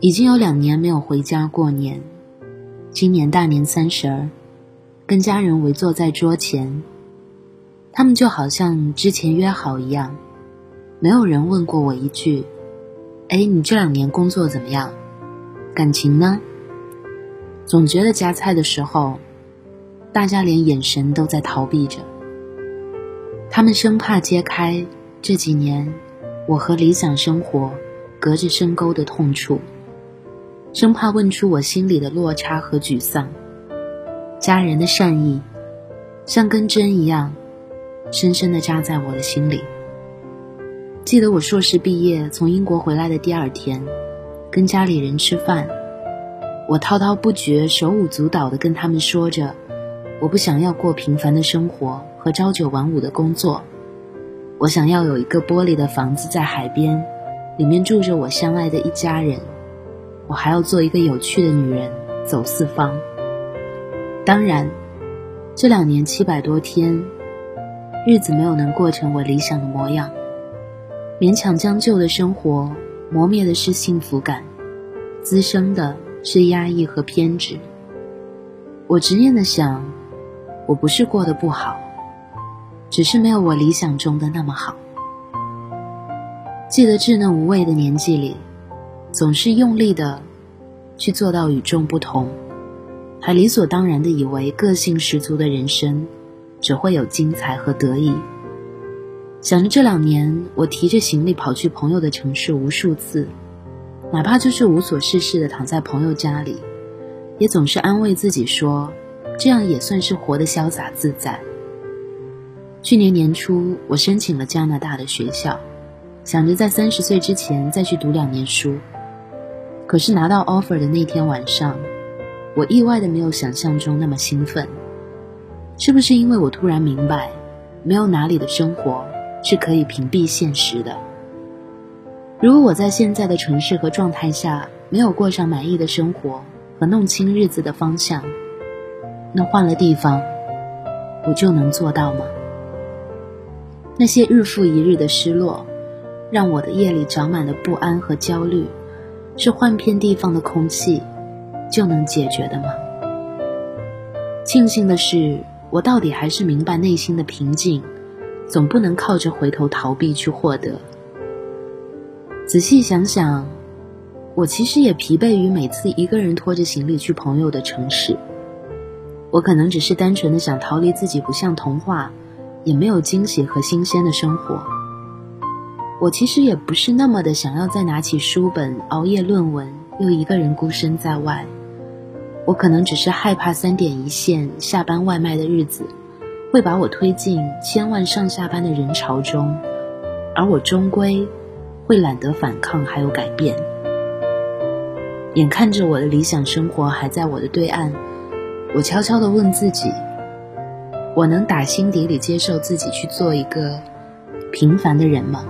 已经有两年没有回家过年。今年大年三十儿，跟家人围坐在桌前，他们就好像之前约好一样，没有人问过我一句：“哎，你这两年工作怎么样？感情呢？”总觉得夹菜的时候，大家连眼神都在逃避着，他们生怕揭开这几年我和理想生活隔着深沟的痛处。生怕问出我心里的落差和沮丧，家人的善意像根针一样，深深地扎在我的心里。记得我硕士毕业从英国回来的第二天，跟家里人吃饭，我滔滔不绝、手舞足蹈地跟他们说着，我不想要过平凡的生活和朝九晚五的工作，我想要有一个玻璃的房子在海边，里面住着我相爱的一家人。我还要做一个有趣的女人，走四方。当然，这两年七百多天，日子没有能过成我理想的模样。勉强将就的生活，磨灭的是幸福感，滋生的是压抑和偏执。我执念的想，我不是过得不好，只是没有我理想中的那么好。记得稚嫩无畏的年纪里。总是用力的去做到与众不同，还理所当然的以为个性十足的人生只会有精彩和得意。想着这两年，我提着行李跑去朋友的城市无数次，哪怕就是无所事事的躺在朋友家里，也总是安慰自己说，这样也算是活得潇洒自在。去年年初，我申请了加拿大的学校，想着在三十岁之前再去读两年书。可是拿到 offer 的那天晚上，我意外的没有想象中那么兴奋。是不是因为我突然明白，没有哪里的生活是可以屏蔽现实的？如果我在现在的城市和状态下没有过上满意的生活和弄清日子的方向，那换了地方，我就能做到吗？那些日复一日的失落，让我的夜里长满了不安和焦虑。是换片地方的空气就能解决的吗？庆幸的是，我到底还是明白内心的平静，总不能靠着回头逃避去获得。仔细想想，我其实也疲惫于每次一个人拖着行李去朋友的城市。我可能只是单纯的想逃离自己不像童话，也没有惊喜和新鲜的生活。我其实也不是那么的想要再拿起书本熬夜论文，又一个人孤身在外。我可能只是害怕三点一线下班外卖的日子，会把我推进千万上下班的人潮中，而我终归会懒得反抗，还有改变。眼看着我的理想生活还在我的对岸，我悄悄地问自己：我能打心底里接受自己去做一个平凡的人吗？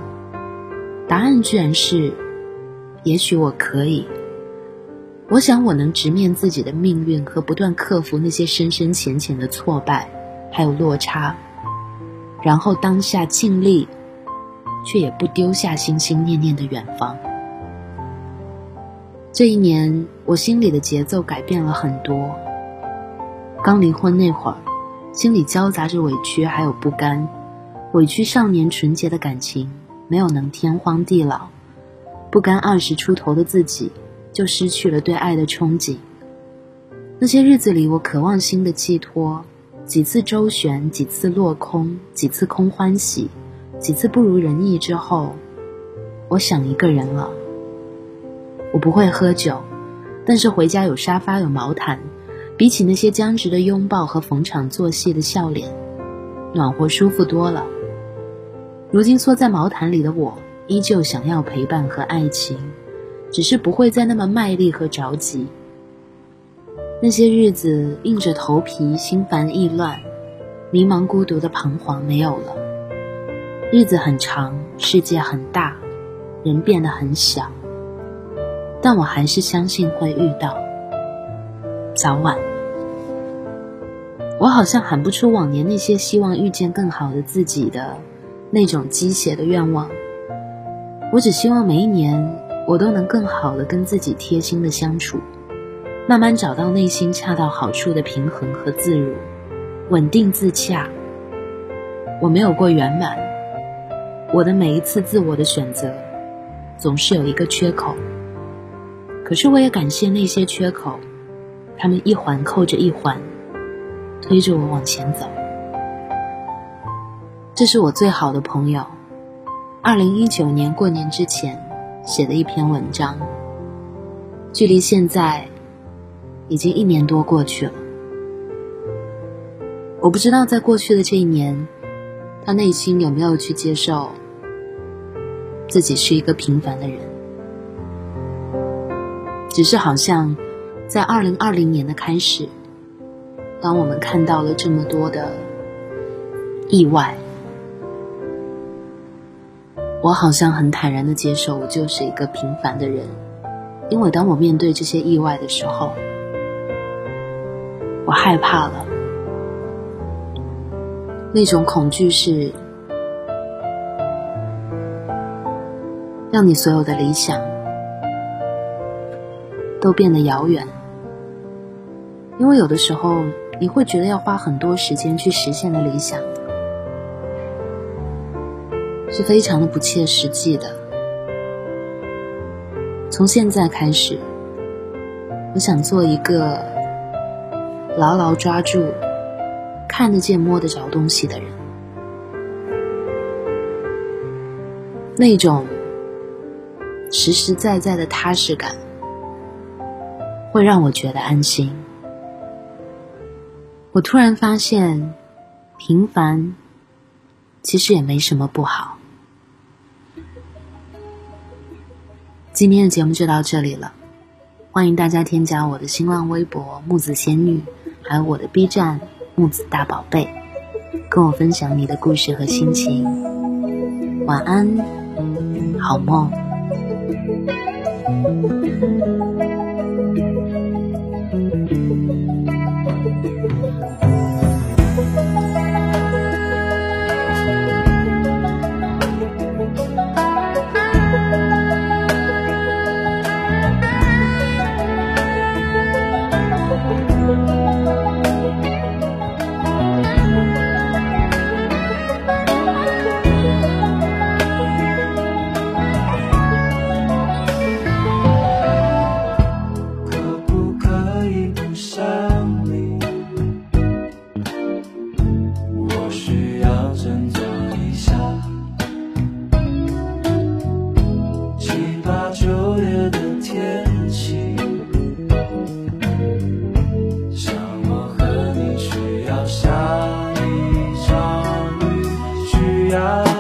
答案居然是，也许我可以。我想我能直面自己的命运和不断克服那些深深浅浅的挫败，还有落差，然后当下尽力，却也不丢下心心念念的远方。这一年，我心里的节奏改变了很多。刚离婚那会儿，心里交杂着委屈，还有不甘，委屈少年纯洁的感情。没有能天荒地老，不甘二十出头的自己就失去了对爱的憧憬。那些日子里，我渴望新的寄托，几次周旋，几次落空，几次空欢喜，几次不如人意之后，我想一个人了。我不会喝酒，但是回家有沙发有毛毯，比起那些僵直的拥抱和逢场作戏的笑脸，暖和舒服多了。如今缩在毛毯里的我，依旧想要陪伴和爱情，只是不会再那么卖力和着急。那些日子硬着头皮，心烦意乱，迷茫孤独的彷徨没有了。日子很长，世界很大，人变得很小，但我还是相信会遇到，早晚。我好像喊不出往年那些希望遇见更好的自己的。那种鸡血的愿望，我只希望每一年我都能更好的跟自己贴心的相处，慢慢找到内心恰到好处的平衡和自如，稳定自洽。我没有过圆满，我的每一次自我的选择，总是有一个缺口。可是我也感谢那些缺口，他们一环扣着一环，推着我往前走。这是我最好的朋友，二零一九年过年之前写的一篇文章，距离现在已经一年多过去了。我不知道在过去的这一年，他内心有没有去接受自己是一个平凡的人。只是好像，在二零二零年的开始，当我们看到了这么多的意外，我好像很坦然的接受，我就是一个平凡的人。因为当我面对这些意外的时候，我害怕了，那种恐惧是让你所有的理想。都变得遥远，因为有的时候你会觉得要花很多时间去实现的理想，是非常的不切实际的。从现在开始，我想做一个牢牢抓住看得见、摸得着东西的人，那种实实在在的踏实感。会让我觉得安心。我突然发现，平凡其实也没什么不好。今天的节目就到这里了，欢迎大家添加我的新浪微博木子仙女，还有我的 B 站木子大宝贝，跟我分享你的故事和心情。晚安，好梦。只